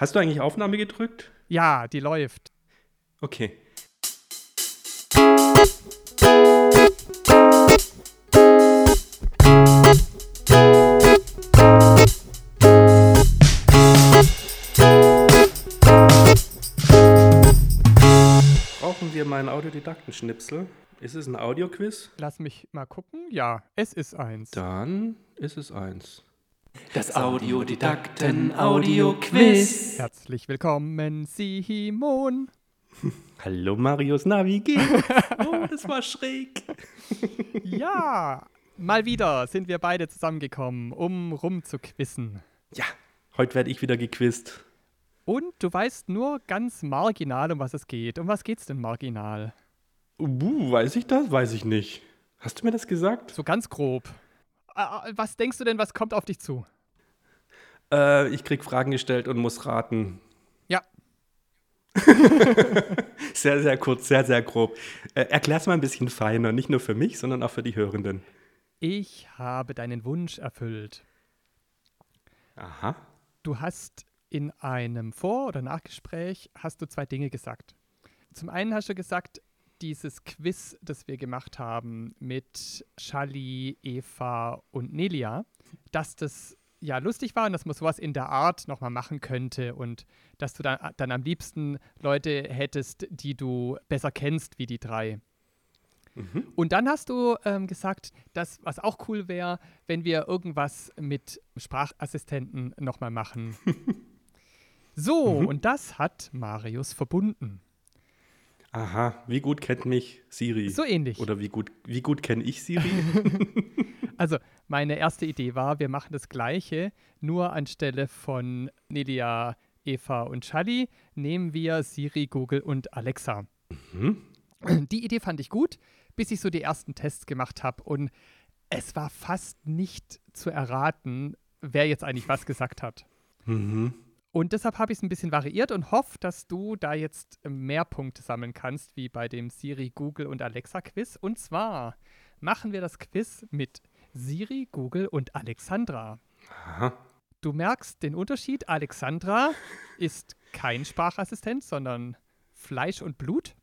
Hast du eigentlich Aufnahme gedrückt? Ja, die läuft. Okay. Brauchen wir meinen Autodidaktenschnipsel? Ist es ein Audioquiz? Lass mich mal gucken. Ja, es ist eins. Dann ist es eins. Das Audiodidakten Audio-Quiz. Herzlich willkommen, Simon. Hallo Marius, na, wie geht's? Oh, das war schräg. Ja, mal wieder sind wir beide zusammengekommen, um rumzuquissen. Ja, heute werde ich wieder gequizt. Und du weißt nur ganz marginal, um was es geht. Um was geht's denn marginal? Uh, weiß ich das? Weiß ich nicht. Hast du mir das gesagt? So ganz grob. Äh, was denkst du denn, was kommt auf dich zu? Äh, ich krieg Fragen gestellt und muss raten. Ja, Sehr, sehr kurz, sehr, sehr grob. Äh, erklär's mal ein bisschen feiner, nicht nur für mich, sondern auch für die Hörenden. ich habe deinen Wunsch erfüllt. Aha. Du hast in einem Vor- oder Nachgespräch hast du zwei Dinge gesagt. Zum einen hast du gesagt, dieses Quiz, das wir gemacht haben mit Shali, Eva und Nelia, dass das ja lustig war und dass man sowas in der Art nochmal machen könnte und dass du dann, dann am liebsten Leute hättest, die du besser kennst wie die drei. Und dann hast du ähm, gesagt, dass was auch cool wäre, wenn wir irgendwas mit Sprachassistenten nochmal machen. so, und das hat Marius verbunden. Aha. Wie gut kennt mich Siri? So ähnlich. Oder wie gut, wie gut kenne ich Siri? Also, meine erste Idee war, wir machen das Gleiche, nur anstelle von Nelia, Eva und Shali nehmen wir Siri, Google und Alexa. Die Idee fand ich gut, bis ich so die ersten Tests gemacht habe und es war fast nicht zu erraten, wer jetzt eigentlich was gesagt hat. Und deshalb habe ich es ein bisschen variiert und hoffe, dass du da jetzt mehr Punkte sammeln kannst, wie bei dem Siri, Google und Alexa Quiz. Und zwar machen wir das Quiz mit Siri, Google und Alexandra. Aha. Du merkst den Unterschied. Alexandra ist kein Sprachassistent, sondern Fleisch und Blut.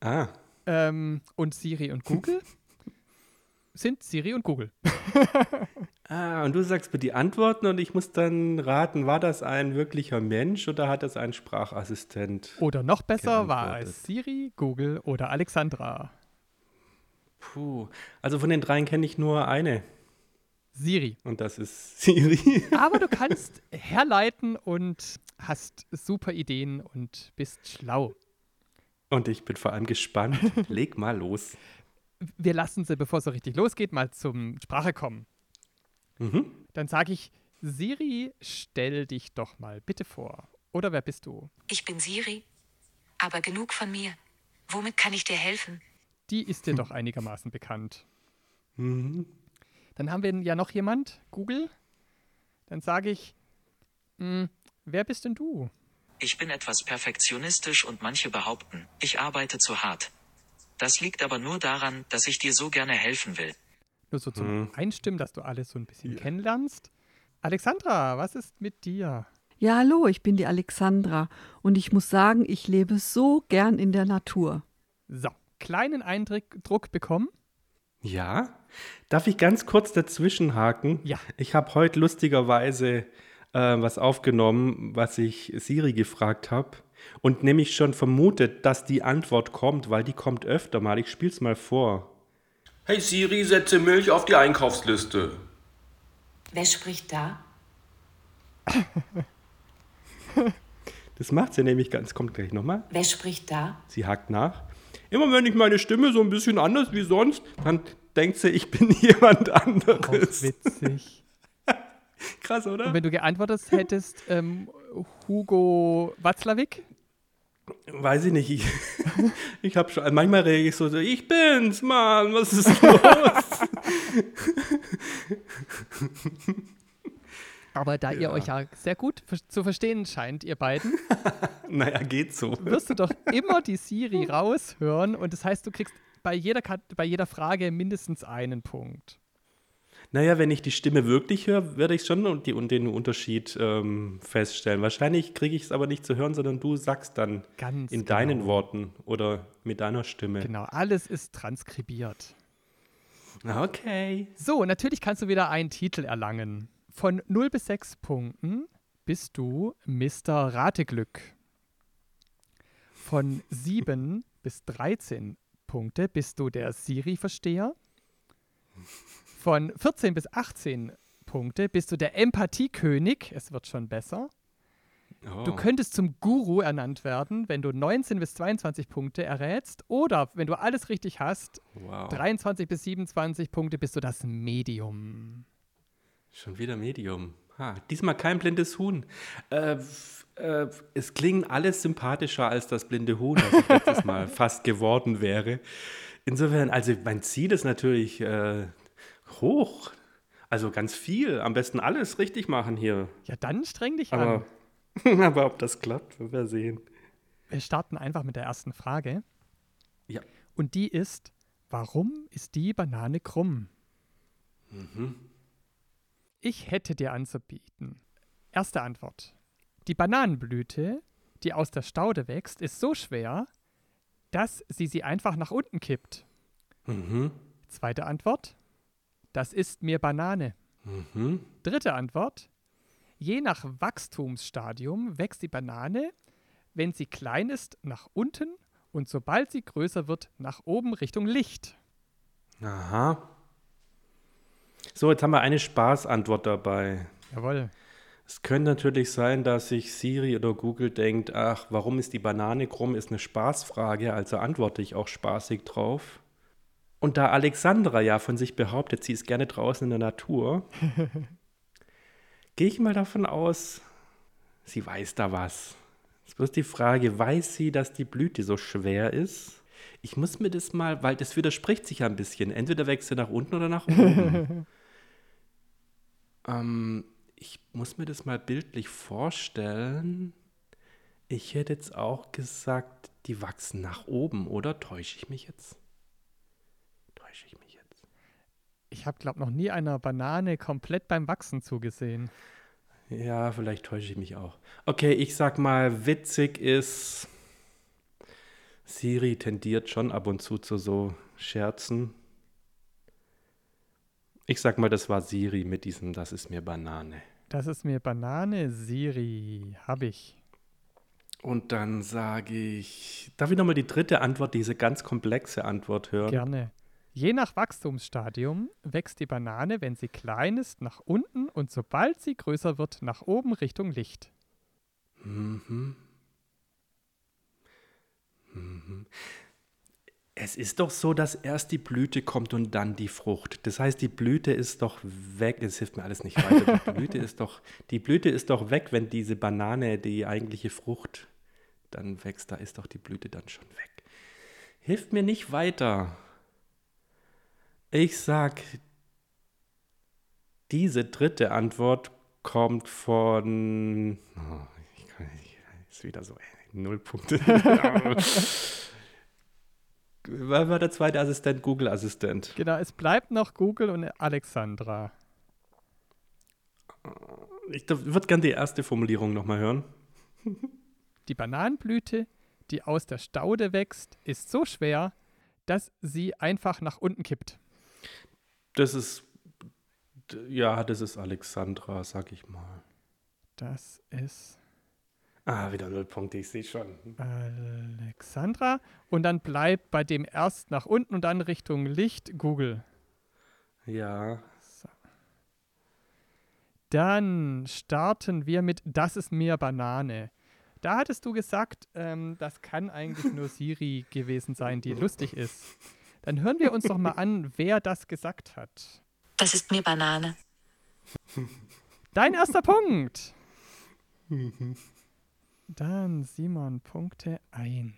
Ah. Ähm, und Siri und Google sind Siri und Google. Ah, und du sagst mir die Antworten und ich muss dann raten, war das ein wirklicher Mensch oder hat das ein Sprachassistent? Oder noch besser war es Siri, Google oder Alexandra. Puh. Also von den dreien kenne ich nur eine. Siri. Und das ist Siri. Aber du kannst herleiten und hast super Ideen und bist schlau. Und ich bin vor allem gespannt. Leg mal los. Wir lassen sie, bevor es so richtig losgeht, mal zum Sprache kommen. Mhm. Dann sage ich, Siri, stell dich doch mal bitte vor. Oder wer bist du? Ich bin Siri. Aber genug von mir. Womit kann ich dir helfen? Die ist dir doch einigermaßen bekannt. Mhm. Dann haben wir ja noch jemand, Google. Dann sage ich, hm, wer bist denn du? Ich bin etwas perfektionistisch und manche behaupten, ich arbeite zu hart. Das liegt aber nur daran, dass ich dir so gerne helfen will. Nur so zum Einstimmen, dass du alles so ein bisschen kennenlernst. Alexandra, was ist mit dir? Ja, hallo, ich bin die Alexandra und ich muss sagen, ich lebe so gern in der Natur. So, kleinen Eindruck bekommen. Ja. Darf ich ganz kurz dazwischen haken? Ja. Ich habe heute lustigerweise äh, was aufgenommen, was ich Siri gefragt habe. Und nämlich schon vermutet, dass die Antwort kommt, weil die kommt öfter mal. Ich spiel's mal vor. Hey Siri, setze Milch auf die Einkaufsliste. Wer spricht da? Das macht sie nämlich ganz. Kommt gleich nochmal. Wer spricht da? Sie hakt nach. Immer wenn ich meine Stimme so ein bisschen anders wie sonst, dann denkt sie, ich bin jemand Auch anderes. witzig. Krass, oder? Und wenn du geantwortet hättest, ähm, Hugo Watzlawick? Weiß ich nicht. Ich, ich habe schon, manchmal rege ich so, so, ich bin's, Mann, was ist los? Aber da ihr euch ja sehr gut zu verstehen scheint, ihr beiden, naja, geht so. wirst du doch immer die Siri raushören und das heißt, du kriegst bei jeder, Kat bei jeder Frage mindestens einen Punkt. Naja, wenn ich die Stimme wirklich höre, werde ich schon und, die, und den Unterschied ähm, feststellen. Wahrscheinlich kriege ich es aber nicht zu hören, sondern du sagst dann Ganz in genau. deinen Worten oder mit deiner Stimme. Genau, alles ist transkribiert. Okay. So, natürlich kannst du wieder einen Titel erlangen. Von 0 bis 6 Punkten bist du Mr. Rateglück. Von 7 bis 13 Punkte bist du der Siri-Versteher. Von 14 bis 18 Punkte bist du der Empathiekönig. Es wird schon besser. Oh. Du könntest zum Guru ernannt werden, wenn du 19 bis 22 Punkte errätst. Oder wenn du alles richtig hast, wow. 23 bis 27 Punkte bist du das Medium. Schon wieder Medium. Ha, diesmal kein blindes Huhn. Äh, äh, es klingt alles sympathischer als das blinde Huhn, das ich letztes Mal fast geworden wäre. Insofern, also mein Ziel ist natürlich äh, hoch. Also ganz viel. Am besten alles richtig machen hier. Ja, dann streng dich an. Aber, aber ob das klappt, werden wir sehen. Wir starten einfach mit der ersten Frage. Ja. Und die ist, warum ist die Banane krumm? Ich hätte dir anzubieten. Erste Antwort. Die Bananenblüte, die aus der Staude wächst, ist so schwer, dass sie sie einfach nach unten kippt. Mhm. Zweite Antwort. Das ist mir Banane. Mhm. Dritte Antwort. Je nach Wachstumsstadium wächst die Banane, wenn sie klein ist, nach unten und sobald sie größer wird, nach oben Richtung Licht. Aha. So, jetzt haben wir eine Spaßantwort dabei. Jawohl. Es könnte natürlich sein, dass sich Siri oder Google denkt, ach, warum ist die Banane krumm, ist eine Spaßfrage, also antworte ich auch spaßig drauf. Und da Alexandra ja von sich behauptet, sie ist gerne draußen in der Natur, gehe ich mal davon aus, sie weiß da was. Jetzt bloß die Frage, weiß sie, dass die Blüte so schwer ist? Ich muss mir das mal, weil das widerspricht sich ja ein bisschen. Entweder wächst sie nach unten oder nach oben. ähm, ich muss mir das mal bildlich vorstellen. Ich hätte jetzt auch gesagt, die wachsen nach oben, oder? Täusche ich mich jetzt? Täusche ich mich jetzt? Ich habe, glaube noch nie einer Banane komplett beim Wachsen zugesehen. Ja, vielleicht täusche ich mich auch. Okay, ich sag mal, witzig ist, Siri tendiert schon ab und zu zu so Scherzen. Ich sag mal, das war Siri mit diesem, das ist mir Banane. Das ist mir Banane, Siri. Hab ich. Und dann sage ich, darf ich nochmal die dritte Antwort, diese ganz komplexe Antwort hören? Gerne. Je nach Wachstumsstadium wächst die Banane, wenn sie klein ist, nach unten und sobald sie größer wird, nach oben Richtung Licht. Mhm. Mhm. Es ist doch so, dass erst die Blüte kommt und dann die Frucht. Das heißt, die Blüte ist doch weg. Es hilft mir alles nicht weiter. Die Blüte ist doch, die Blüte ist doch weg, wenn diese Banane, die eigentliche Frucht, dann wächst. Da ist doch die Blüte dann schon weg. Hilft mir nicht weiter. Ich sag, diese dritte Antwort kommt von. Oh, ich kann nicht. Ist wieder so. Ey, null Punkte. Wer war der zweite Assistent? Google-Assistent. Genau, es bleibt noch Google und Alexandra. Ich würde gerne die erste Formulierung nochmal hören. Die Bananenblüte, die aus der Staude wächst, ist so schwer, dass sie einfach nach unten kippt. Das ist. Ja, das ist Alexandra, sag ich mal. Das ist Ah, wieder null Punkte, ich sehe schon. Alexandra. Und dann bleibt bei dem erst nach unten und dann Richtung Licht Google. Ja. Dann starten wir mit Das ist mir Banane. Da hattest du gesagt, ähm, das kann eigentlich nur Siri gewesen sein, die lustig ist. Dann hören wir uns doch mal an, wer das gesagt hat. Das ist mir Banane. Dein erster Punkt. Dann Simon, Punkte 1.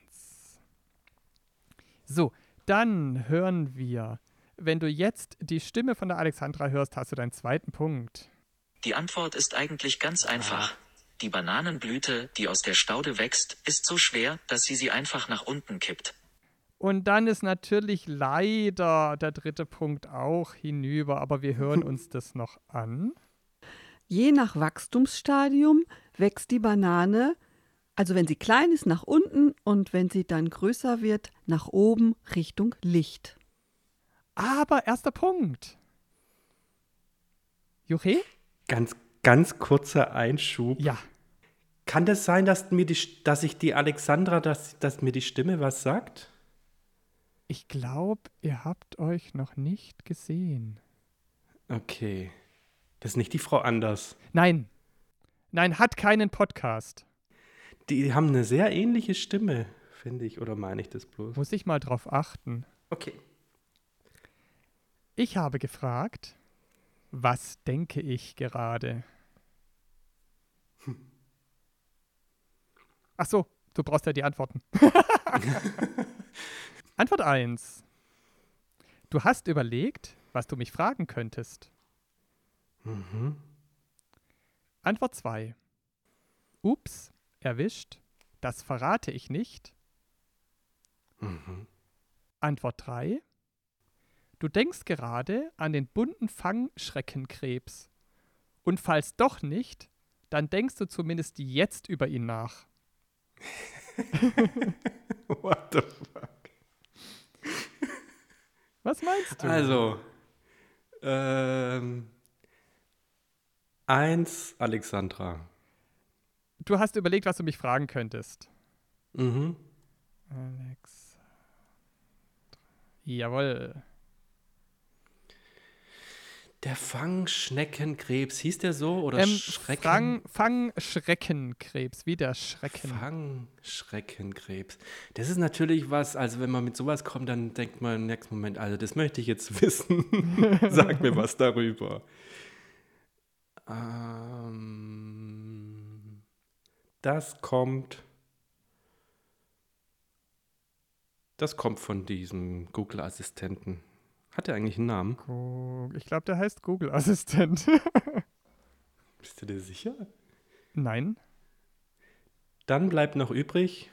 So, dann hören wir. Wenn du jetzt die Stimme von der Alexandra hörst, hast du deinen zweiten Punkt. Die Antwort ist eigentlich ganz einfach. Die Bananenblüte, die aus der Staude wächst, ist so schwer, dass sie sie einfach nach unten kippt. Und dann ist natürlich leider der dritte Punkt auch hinüber, aber wir hören uns das noch an. Je nach Wachstumsstadium wächst die Banane, also wenn sie klein ist, nach unten und wenn sie dann größer wird, nach oben Richtung Licht. Aber erster Punkt. Juche? Ganz, ganz kurzer Einschub. Ja. Kann das sein, dass, mir die, dass ich die Alexandra, dass, dass mir die Stimme was sagt? Ich glaube, ihr habt euch noch nicht gesehen. Okay. Das ist nicht die Frau Anders. Nein. Nein, hat keinen Podcast. Die haben eine sehr ähnliche Stimme, finde ich. Oder meine ich das bloß? Muss ich mal drauf achten. Okay. Ich habe gefragt, was denke ich gerade? Ach so, du brauchst ja die Antworten. Antwort 1. Du hast überlegt, was du mich fragen könntest. Mhm. Antwort 2. Ups, erwischt. Das verrate ich nicht. Mhm. Antwort 3. Du denkst gerade an den bunten Fangschreckenkrebs. Und falls doch nicht, dann denkst du zumindest jetzt über ihn nach. What the fuck? Was meinst du? Also, ähm, eins, Alexandra. Du hast überlegt, was du mich fragen könntest. Mhm. Alex. Jawohl. Der Fangschneckenkrebs, hieß der so? Oder Ähm, Schrecken? Fang, Fangschreckenkrebs, wie der Schrecken. Fangschreckenkrebs. Das ist natürlich was, also wenn man mit sowas kommt, dann denkt man im nächsten Moment, also das möchte ich jetzt wissen. Sag mir was darüber. Ähm, das kommt. Das kommt von diesem Google-Assistenten. Hat er eigentlich einen Namen? Ich glaube, der heißt Google Assistent. Bist du dir sicher? Nein. Dann bleibt noch übrig.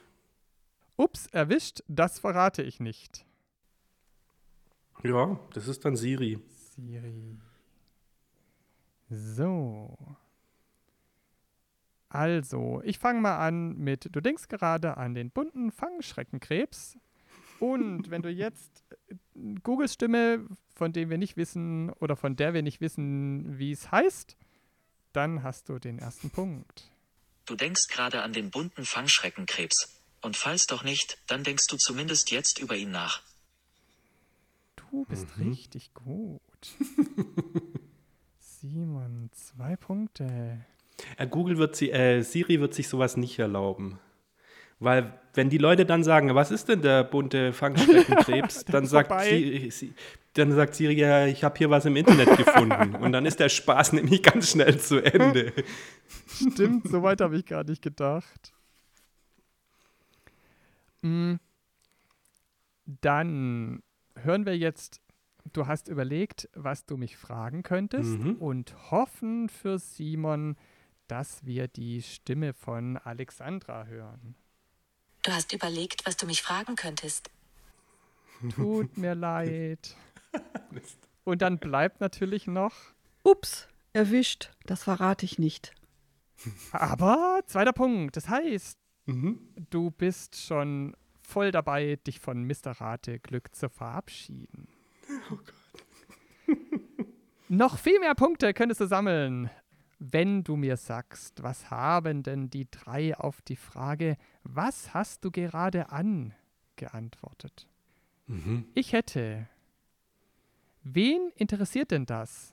Ups, erwischt, das verrate ich nicht. Ja, das ist dann Siri. Siri. So. Also, ich fange mal an mit, du denkst gerade an den bunten Fangschreckenkrebs. Und wenn du jetzt äh, Googles Stimme, von dem wir nicht wissen oder von der wir nicht wissen, wie es heißt, dann hast du den ersten Punkt. Du denkst gerade an den bunten Fangschreckenkrebs. Und falls doch nicht, dann denkst du zumindest jetzt über ihn nach. Du bist richtig gut. Simon, zwei Punkte. Äh, Google wird sie, äh, Siri wird sich sowas nicht erlauben. Weil, wenn die Leute dann sagen, was ist denn der bunte Fangschreckenkrebs, dann, sagt. Siri, sie, dann sagt Siri, ja, ich habe hier was im Internet gefunden. Und dann ist der Spaß nämlich ganz schnell zu Ende. Stimmt, so weit habe ich gar nicht gedacht. Mm, Dann hören wir jetzt, du hast überlegt, was du mich fragen könntest Mhm. und hoffen für Simon, dass wir die Stimme von Alexandra hören. Du hast überlegt, was du mich fragen könntest. Tut mir leid. Und dann bleibt natürlich noch, Ups, erwischt, das verrate ich nicht. aber zweiter Punkt. Das heißt, Mhm. du bist schon voll dabei, dich von Mr. Rate Glück zu verabschieden. Noch viel mehr Punkte könntest du sammeln, wenn du mir sagst, was haben denn die drei auf die Frage, was hast du gerade an, geantwortet. Mhm. Ich hätte. Wen interessiert denn das?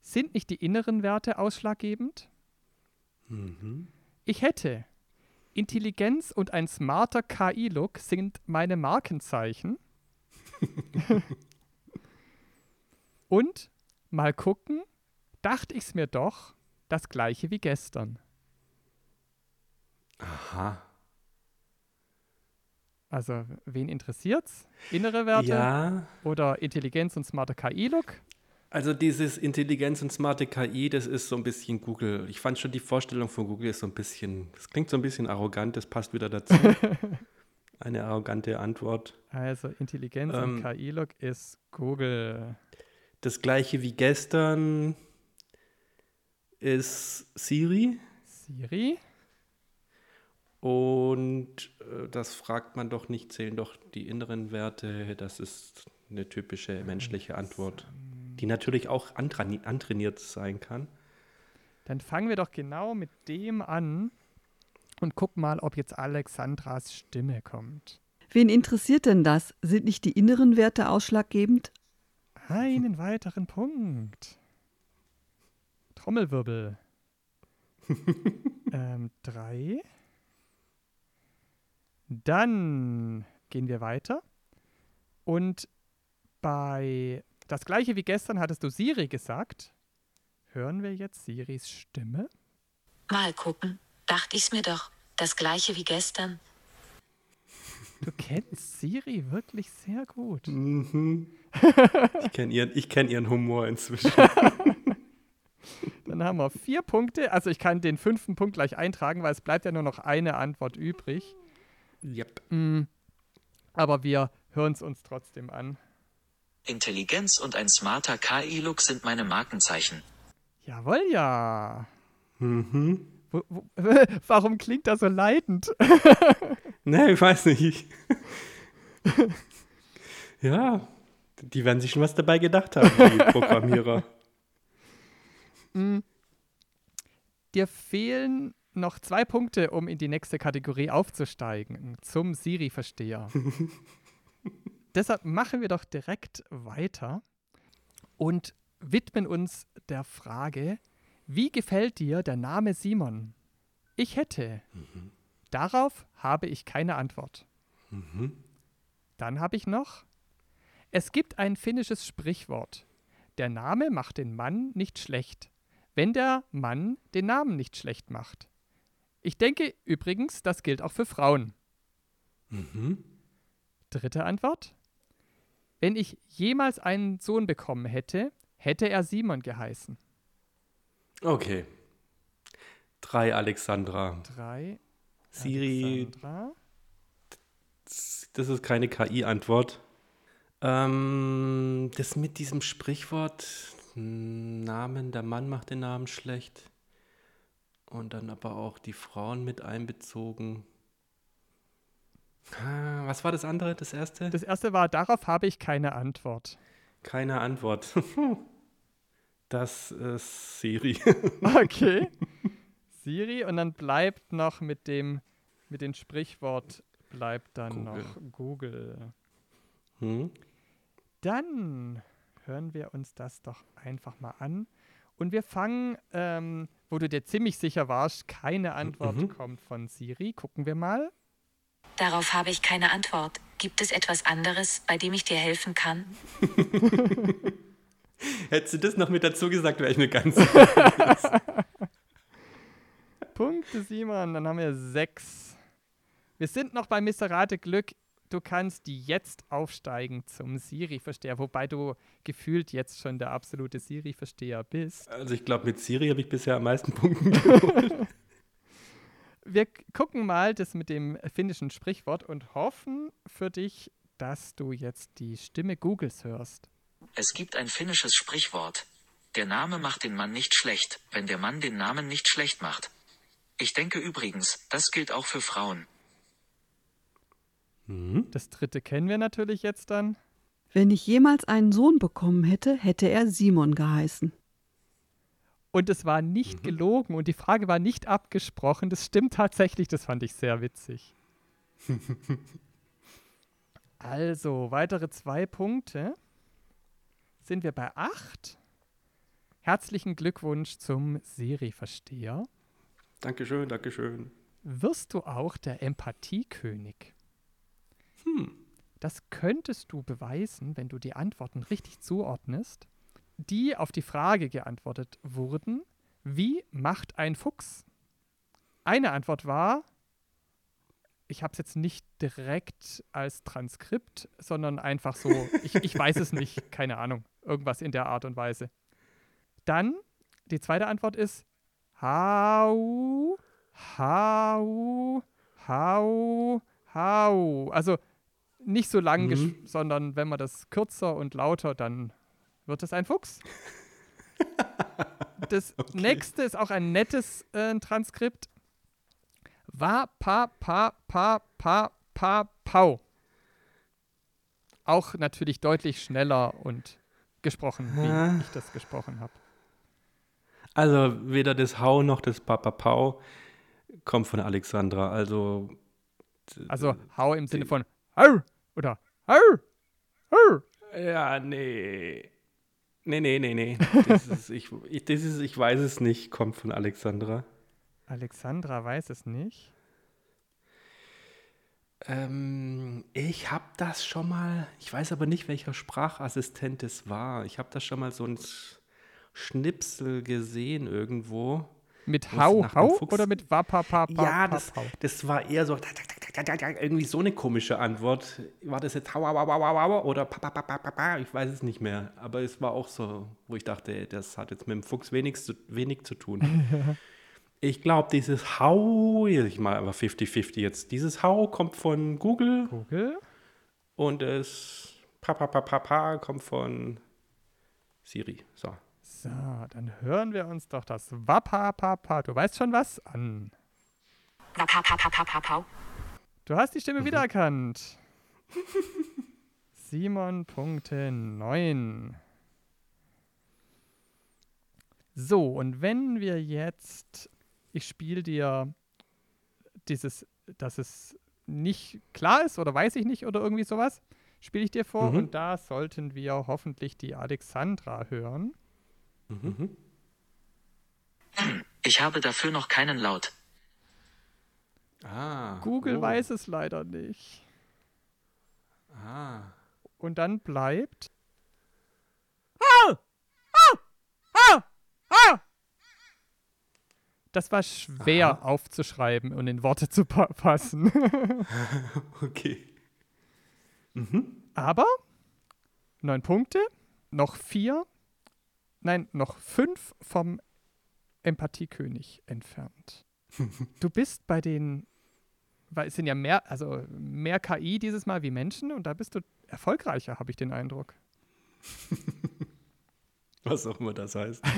Sind nicht die inneren Werte ausschlaggebend? Mhm. Ich hätte. Intelligenz und ein smarter KI-Look sind meine Markenzeichen. und mal gucken, dachte ich's mir doch, das gleiche wie gestern. Aha. Also, wen interessiert's? Innere Werte Ja, oder Intelligenz und smarter KI-Look? also dieses Intelligenz und smarte KI, das ist so ein bisschen Google. Ich fand schon die Vorstellung von Google ist so ein bisschen, das klingt so ein bisschen arrogant, das passt wieder dazu. eine arrogante Antwort. Also Intelligenz Ähm. und KI-Log ist Google. Das gleiche wie gestern ist Siri. Siri? Und äh, das fragt man doch nicht, zählen doch die inneren Werte. Das ist eine typische menschliche Antwort, die natürlich auch antra- antrainiert sein kann. Dann fangen wir doch genau mit dem an und gucken mal, ob jetzt Alexandras Stimme kommt. Wen interessiert denn das? Sind nicht die inneren Werte ausschlaggebend? Einen weiteren Punkt. Trommelwirbel. ähm, drei. Dann gehen wir weiter. Und bei das gleiche wie gestern hattest du Siri gesagt. Hören wir jetzt Siris Stimme? Mal gucken. Dachte ich's mir doch. Das gleiche wie gestern. Du kennst Siri wirklich sehr gut. Ich kenne ihren, ich kenn ihren Humor inzwischen. Dann haben wir vier Punkte. Also ich kann den fünften Punkt gleich eintragen, weil es bleibt ja nur noch eine Antwort übrig. yep. Mm, Aber wir hören es uns trotzdem an. Intelligenz und ein smarter KI-Look sind meine Markenzeichen. Jawohl, ja. Mhm. Wo, wo, warum klingt das so leidend? Ne, ich weiß nicht. ja, die werden sich schon was dabei gedacht haben, die Programmierer. Dir fehlen noch zwei Punkte, um in die nächste Kategorie aufzusteigen, zum Siri-Versteher. Deshalb machen wir doch direkt weiter und widmen uns der Frage, wie gefällt dir der Name Simon? Ich hätte. Darauf habe ich keine Antwort. Dann habe ich noch, es gibt ein finnisches Sprichwort. Der Name macht den Mann nicht schlecht, wenn der Mann den Namen nicht schlecht macht. Ich denke übrigens, das gilt auch für Frauen. Dritte Antwort. Wenn ich jemals einen Sohn bekommen hätte, hätte er Simon geheißen. Okay. Drei Alexandra. Drei. Siri, Alexandra. das ist keine KI-Antwort. Ähm, das mit diesem Sprichwort, Namen, der Mann macht den Namen schlecht. Und dann aber auch die Frauen mit einbezogen. Ah, Was war das andere, das erste? Das erste war, darauf habe ich keine Antwort. Keine Antwort. Das ist Siri. Okay. Siri und dann bleibt noch mit dem, mit dem Sprichwort bleibt dann Google. noch Google. Hm? Dann hören wir uns das doch einfach mal an. Und wir fangen, ähm, wo du dir ziemlich sicher warst, keine Antwort Mhm. kommt von Siri. Gucken wir mal. Darauf habe ich keine Antwort. Gibt es etwas anderes, bei dem ich dir helfen kann? Hättest du das noch mit dazu gesagt, wäre ich mir ganz Punkte, Simon. Dann haben wir sechs. Wir sind noch bei Mr. Rate Glück. Du kannst jetzt aufsteigen zum Siri-Versteher, wobei du gefühlt jetzt schon der absolute Siri-Versteher bist. Also ich glaube, mit Siri habe ich bisher am meisten Punkte geholt. Wir gucken mal das mit dem finnischen Sprichwort und hoffen für dich, dass du jetzt die Stimme Googles hörst. Es gibt ein finnisches Sprichwort. Der Name macht den Mann nicht schlecht, wenn der Mann den Namen nicht schlecht macht. Ich denke übrigens, das gilt auch für Frauen. Das dritte kennen wir natürlich jetzt dann. Wenn ich jemals einen Sohn bekommen hätte, hätte er Simon geheißen. Und es war nicht gelogen und die Frage war nicht abgesprochen. Das stimmt tatsächlich, das fand ich sehr witzig. also, weitere zwei Punkte. Sind wir bei acht? Herzlichen Glückwunsch zum Siri-Versteher. Dankeschön, Dankeschön. Wirst du auch der Empathiekönig? Das könntest du beweisen, wenn du die Antworten richtig zuordnest, die auf die Frage geantwortet wurden, wie macht ein Fuchs? Eine Antwort war, ich habe es jetzt nicht direkt als Transkript, sondern einfach so, ich, ich weiß es nicht, keine Ahnung, irgendwas in der Art und Weise. Dann, die zweite Antwort ist, hau, hau, hau, Hau. Also nicht so lang, Mhm. sondern wenn man das kürzer und lauter, dann wird es ein Fuchs. Das nächste ist auch ein nettes äh, Transkript. Wa, pa, pa, pa, pa, pa, pau. Auch natürlich deutlich schneller und gesprochen, wie Ah. ich das gesprochen habe. Also weder das Hau noch das Papapau kommt von Alexandra. Also Also hau im Sinne von Hau oder Hau. Hau. ja, nee. Nee, nee, nee, nee. Das ist, ich, ich, das ist, ich weiß es nicht, kommt von Alexandra. Alexandra weiß es nicht. Ähm, ich habe das schon mal, ich weiß aber nicht, welcher Sprachassistent es war. Ich habe das schon mal so ein Schnipsel gesehen irgendwo. Mit Hau, Hau oder mit Wapapapa? Ja, das, das war eher so irgendwie so eine komische Antwort. War das jetzt hau, hau, hau, hau, hau, hau oder ich weiß es nicht mehr. Aber es war auch so, wo ich dachte, das hat jetzt mit dem Fuchs wenig zu, wenig zu tun. ich glaube, dieses Hau, ich mal aber 50-50 jetzt, dieses Hau kommt von Google Google. und das pa, pa, pa, pa, pa kommt von Siri. So. So, dann hören wir uns doch das Wapapapa. Du weißt schon was an. Wapapapapapau. Du hast die Stimme wiedererkannt. Simon Punkte 9. So, und wenn wir jetzt, ich spiele dir dieses, dass es nicht klar ist oder weiß ich nicht oder irgendwie sowas, spiele ich dir vor Mhm. und da sollten wir hoffentlich die Alexandra hören. Mhm. Ich habe dafür noch keinen Laut. Ah. Google oh. weiß es leider nicht. Ah. Und dann bleibt. Das war schwer aufzuschreiben und in Worte zu pa fassen. Okay. Aber neun Punkte, noch vier, nein, noch fünf vom Empathiekönig entfernt. Du bist bei den, weil es sind ja mehr, also mehr KI dieses Mal wie Menschen und da bist du erfolgreicher, habe ich den Eindruck. Was auch immer das heißt.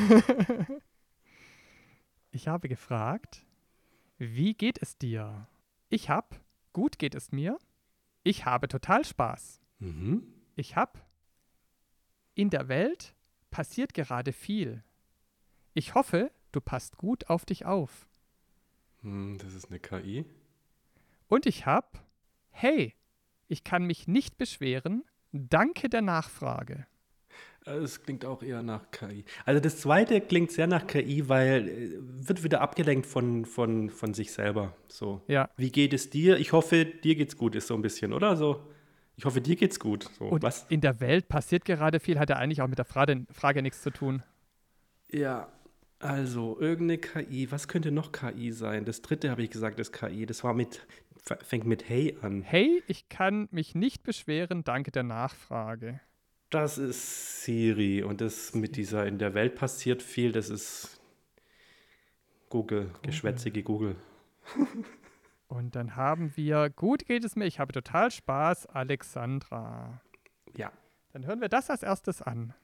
Ich habe gefragt, wie geht es dir? Ich hab, gut geht es mir. Ich habe total Spaß. Mhm. Ich hab, in der Welt passiert gerade viel. Ich hoffe, du passt gut auf dich auf. Hm, das ist eine KI. Und ich hab, hey, ich kann mich nicht beschweren. Danke der Nachfrage. Es klingt auch eher nach KI. Also das zweite klingt sehr nach KI, weil äh, wird wieder abgelenkt von, von, von sich selber. So. Ja. Wie geht es dir? Ich hoffe, dir geht's gut, ist so ein bisschen, oder? So. Ich hoffe, dir geht's gut. So. Und Was? in der Welt passiert gerade viel, hat ja eigentlich auch mit der Frage, Frage nichts zu tun. Ja. Also, irgendeine KI. Was könnte noch KI sein? Das dritte habe ich gesagt, ist KI. Das war mit, fängt mit Hey an. Hey, ich kann mich nicht beschweren. Danke der Nachfrage. Das ist Siri und das mit dieser in der Welt passiert viel, das ist Google, geschwätzige Google. Und dann haben wir, gut geht es mir, ich habe total Spaß, Alexandra. Ja. Dann hören wir das als erstes an.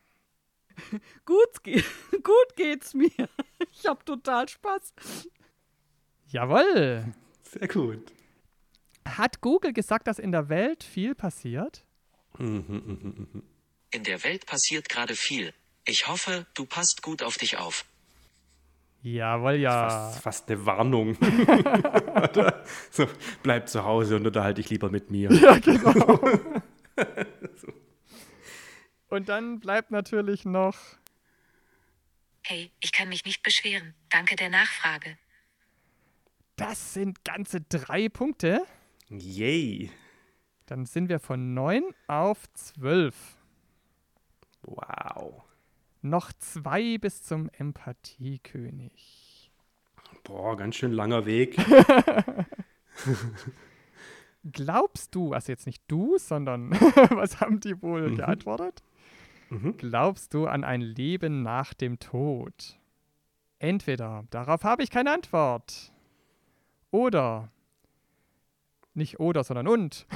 Gut, ge gut geht's mir. Ich habe total Spaß. Jawohl. Sehr gut. Hat Google gesagt, dass in der Welt viel passiert? In der Welt passiert gerade viel. Ich hoffe, du passt gut auf dich auf. Jawohl, ja. Fast, fast eine Warnung. So, bleib zu Hause und unterhalte dich lieber mit mir. Ja, genau. Und dann bleibt natürlich noch, Hey, ich kann mich nicht beschweren. Danke der Nachfrage. das sind ganze drei Punkte. Yay. Dann sind wir von neun auf zwölf. Wow. Noch zwei bis zum Empathiekönig. Boah, ganz schön langer Weg. Glaubst du, also jetzt nicht du, sondern was haben die wohl geantwortet? Glaubst du an ein Leben nach dem Tod? Entweder, darauf habe ich keine Antwort. Oder, nicht oder, sondern und.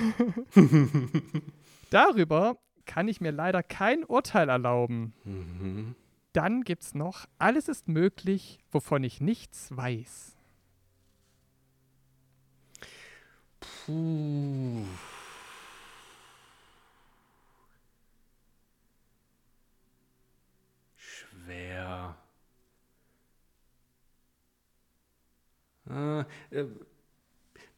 Darüber kann ich mir leider kein Urteil erlauben. Mhm. Dann gibt's noch, alles ist möglich, wovon ich nichts weiß. Puh. Schwer. Äh, bitt-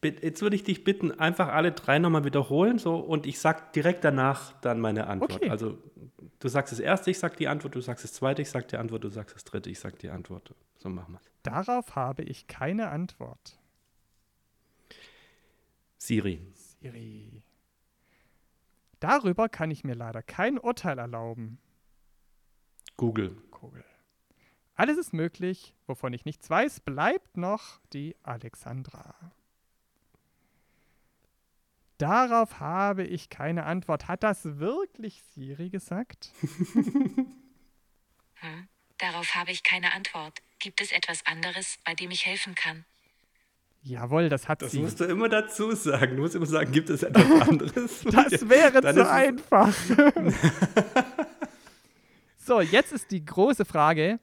jetzt würde ich dich bitten, einfach alle drei nochmal wiederholen, so und ich sag direkt danach dann meine Antwort. Okay. Also du sagst das erste, ich sag die Antwort, du sagst das zweite, ich sag die Antwort, du sagst das dritte, ich sag die Antwort. So machen wir Darauf habe ich keine Antwort. Siri. Siri. Darüber kann ich mir leider kein Urteil erlauben. Google. Kugel. Alles ist möglich, wovon ich nichts weiß, bleibt noch die Alexandra. Darauf habe ich keine Antwort. Hat das wirklich Siri gesagt? Hm? Darauf habe ich keine Antwort. Gibt es etwas anderes, bei dem ich helfen kann? Jawohl, das hat Das sie. musst du immer dazu sagen. Du musst immer sagen, gibt es etwas anderes? Das wäre zu ist einfach. so, jetzt ist die große Frage: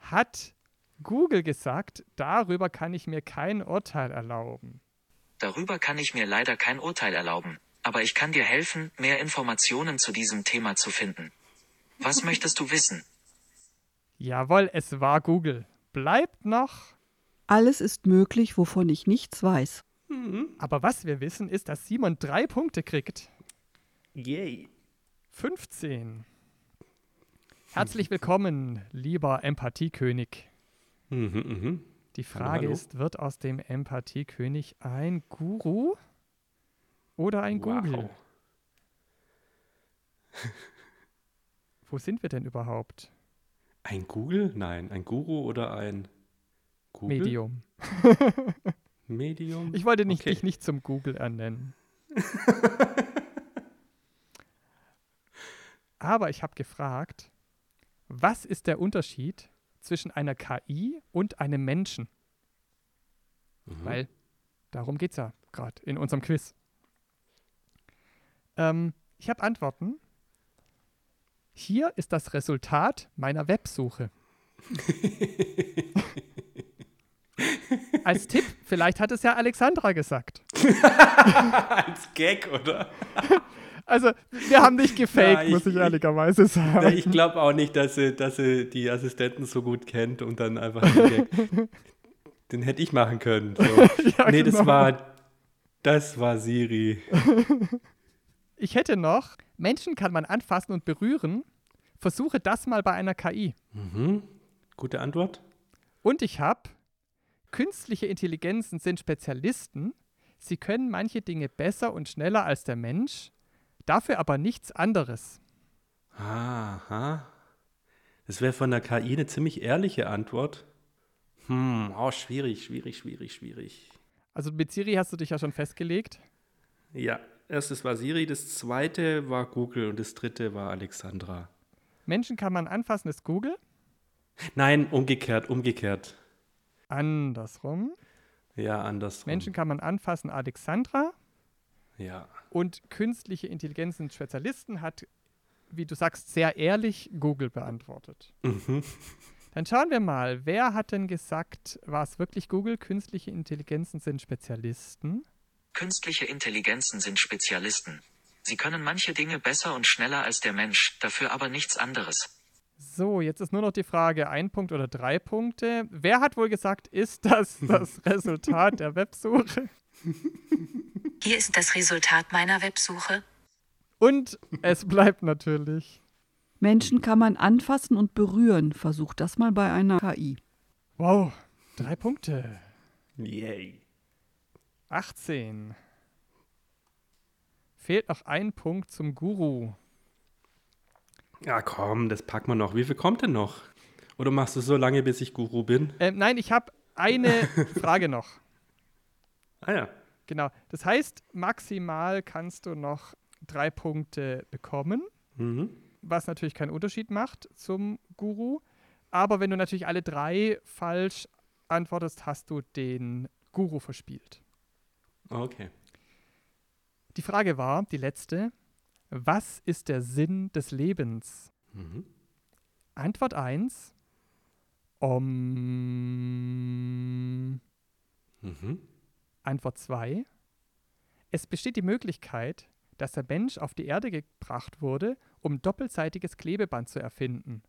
Hat Google gesagt, darüber kann ich mir kein Urteil erlauben? Darüber kann ich mir leider kein Urteil erlauben, aber ich kann dir helfen, mehr Informationen zu diesem Thema zu finden. Was möchtest du wissen? Jawohl, es war Google. Bleibt noch. Alles ist möglich, wovon ich nichts weiß. Aber was wir wissen, ist, dass Simon drei Punkte kriegt. Yay. 15. Herzlich willkommen, lieber Empathiekönig. Mhm, mhm. Die Hallo, Frage hallo. ist, wird aus dem Empathiekönig ein Guru oder ein Google? Wow. Wo sind wir denn überhaupt? Ein Google? Nein, ein Guru oder ein Google? Medium. Medium? Ich wollte nicht, Okay. dich nicht zum Google ernennen. Aber ich habe gefragt, was ist der Unterschied zwischen einer KI und einem Menschen? Mhm. Weil darum geht es ja gerade in unserem Quiz. Ähm, ich habe Antworten. Hier ist das Resultat meiner Websuche. Als Tipp, vielleicht hat es ja Alexandra gesagt. Als Gag, oder? Also, wir haben nicht gefaked, Ja, ich- muss ich ich- ehrlicherweise sagen. ich glaube auch nicht, dass sie, dass sie die Assistenten so gut kennt und dann einfach den. Den hätte ich machen können. So. Ja, nee, das genau. war das war Siri. Ich hätte noch, Menschen kann man anfassen und berühren. Versuche das mal bei einer KI. Mhm. Gute Antwort. Und ich habe, künstliche Intelligenzen sind Spezialisten. Sie können manche Dinge besser und schneller als der Mensch, dafür aber nichts anderes. Aha. Das wäre von der KI eine ziemlich ehrliche Antwort. Hm, oh, schwierig, schwierig, schwierig, schwierig. Also mit Siri hast du dich ja schon festgelegt. Ja, erstes war Siri, das zweite war Google und das dritte war Alexandra. Menschen kann man anfassen, ist Google. Nein, umgekehrt, umgekehrt. Andersrum. Ja, andersrum. Menschen kann man anfassen, Alexandra. Ja. Und künstliche Intelligenz sind Spezialisten hat, wie du sagst, sehr ehrlich Google beantwortet. Mhm. Dann schauen wir mal, wer hat denn gesagt, war es wirklich Google? Künstliche Intelligenzen sind Spezialisten. Künstliche Intelligenzen sind Spezialisten. Sie können manche Dinge besser und schneller als der Mensch, dafür aber nichts anderes. So, jetzt ist nur noch die Frage, ein Punkt oder drei Punkte. Wer hat wohl gesagt, ist das das Resultat der Websuche? Hier ist das Resultat meiner Websuche. Und es bleibt natürlich. Menschen kann man anfassen und berühren. Versuch das mal bei einer KI. Wow, drei Punkte. Yay. 18. Fehlt noch ein Punkt zum Guru. Ja, komm, das packen wir noch. Wie viel kommt denn noch? Oder machst du so lange, bis ich Guru bin? Ähm, nein, ich habe eine Frage noch. Ah ja. Genau. Das heißt, maximal kannst du noch drei Punkte bekommen, Mhm. was natürlich keinen Unterschied macht zum Guru. Aber wenn du natürlich alle drei falsch antwortest, hast du den Guru verspielt. Okay. Die Frage war, die letzte, was ist der Sinn des Lebens? Mhm. Antwort 1, Om. Mhm. Antwort 2, es besteht die Möglichkeit, dass der Mensch auf die Erde gebracht wurde, um doppelseitiges Klebeband zu erfinden.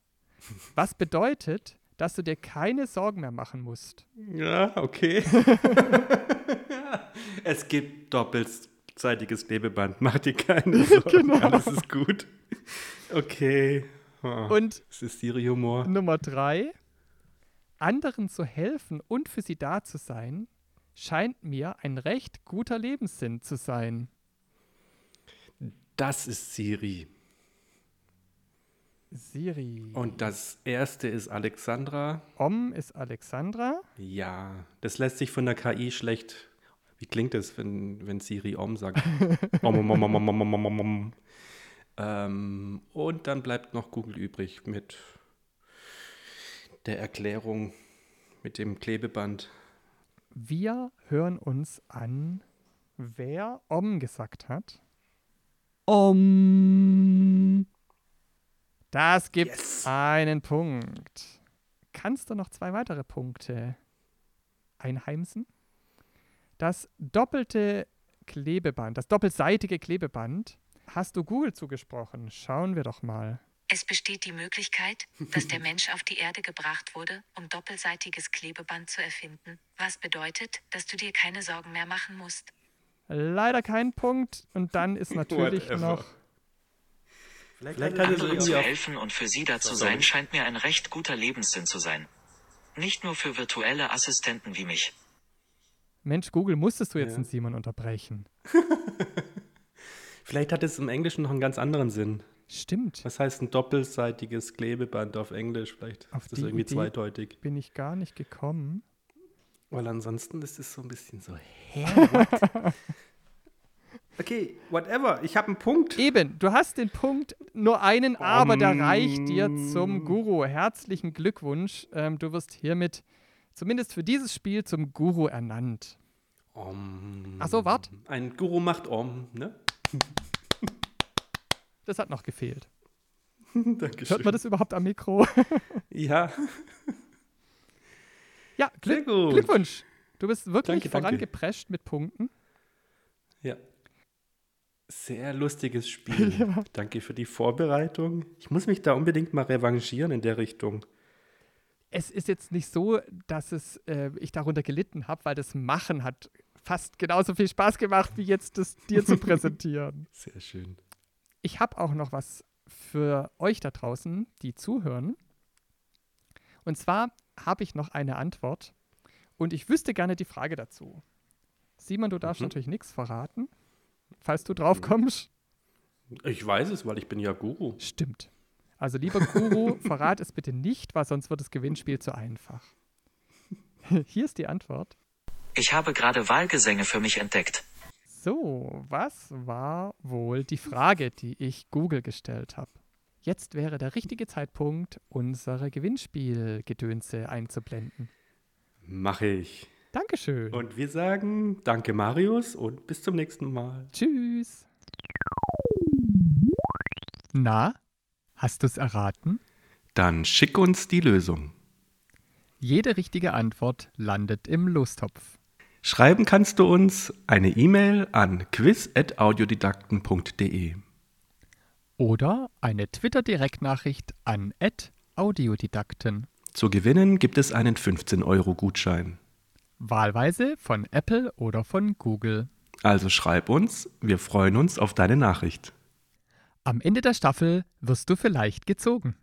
Was bedeutet, dass du dir keine Sorgen mehr machen musst. Ja, okay. es gibt doppelseitiges Klebeband. Mach dir keine Sorgen. Genau. Alles ist gut. Okay. Oh, Und das ist Siri-Humor. Nummer drei, anderen zu helfen und für sie da zu sein, scheint mir ein recht guter Lebenssinn zu sein. Das ist Siri. Siri. Und das erste ist Alexandra. Om ist Alexandra. Ja, das lässt sich von der KI schlecht. Wie klingt es, wenn, wenn Siri Om sagt? om, om, om, om, om, om, om, om. ähm, und dann bleibt noch Google übrig mit der Erklärung, mit dem Klebeband. Wir hören uns an, wer Om gesagt hat. Om. Das gibt Yes. einen Punkt. Kannst du noch zwei weitere Punkte einheimsen? Das doppelte Klebeband, das doppelseitige Klebeband, hast du Google zugesprochen. Schauen wir doch mal. Es besteht die Möglichkeit, dass der Mensch auf die Erde gebracht wurde, um doppelseitiges Klebeband zu erfinden, was bedeutet, dass du dir keine Sorgen mehr machen musst. Leider kein Punkt. Und dann ist natürlich Whatever. noch Vielleicht hat es Anderen zu helfen und für sie da zu Sorry. sein, scheint mir ein recht guter Lebenssinn zu sein. Nicht nur für virtuelle Assistenten wie mich. Mensch, Google, musstest du jetzt Ja. den Simon unterbrechen? Vielleicht hat es im Englischen noch einen ganz anderen Sinn. Stimmt. Was heißt ein doppelseitiges Klebeband auf Englisch? Vielleicht Auf ist das irgendwie Idee- zweideutig. Bin ich gar nicht gekommen. Weil ansonsten ist es so ein bisschen so, hä? What? okay, whatever. Ich habe einen Punkt. Eben, du hast den Punkt, nur einen, aber der Um. reicht dir zum Guru. Herzlichen Glückwunsch. Ähm, du wirst hiermit zumindest für dieses Spiel zum Guru ernannt. Om. Ach so, wart. Ein Guru macht Om, ne? Das hat noch gefehlt. Dankeschön. Hört man das überhaupt am Mikro? Ja, ja, gut. Glückwunsch. Du bist wirklich Danke, danke. vorangeprescht mit Punkten. ja. Sehr lustiges Spiel. Danke für die Vorbereitung. Ich muss mich da unbedingt mal revanchieren in der Richtung. Es ist jetzt nicht so, dass es, äh, ich darunter gelitten habe, weil das Machen hat fast genauso viel Spaß gemacht, wie jetzt das dir zu präsentieren. Sehr schön. Ich habe auch noch was für euch da draußen, die zuhören. Und zwar habe ich noch eine Antwort und ich wüsste gerne die Frage dazu. Simon, du darfst Mhm. natürlich nichts verraten, falls du drauf kommst. Ich weiß es, weil ich bin ja Guru. Stimmt. Also lieber Guru, verrat es bitte nicht, weil sonst wird das Gewinnspiel zu einfach. Hier ist die Antwort. Ich habe gerade Wahlgesänge für mich entdeckt. So, was war wohl die Frage, die ich Google gestellt habe? Jetzt wäre der richtige Zeitpunkt, unsere Gewinnspielgedönse einzublenden. Mache ich. Dankeschön. Und wir sagen Danke, Marius, und bis zum nächsten Mal. Tschüss. Na, hast du's erraten? Dann schick uns die Lösung. Jede richtige Antwort landet im Lostopf. Schreiben kannst du uns eine E-Mail an quiz.audiodidakten.de. Oder eine Twitter-Direktnachricht an @audiodidakten. Zu gewinnen gibt es einen 15-Euro-Gutschein. Wahlweise von Apple oder von Google. Also schreib uns, wir freuen uns auf deine Nachricht. Am Ende der Staffel wirst du vielleicht gezogen.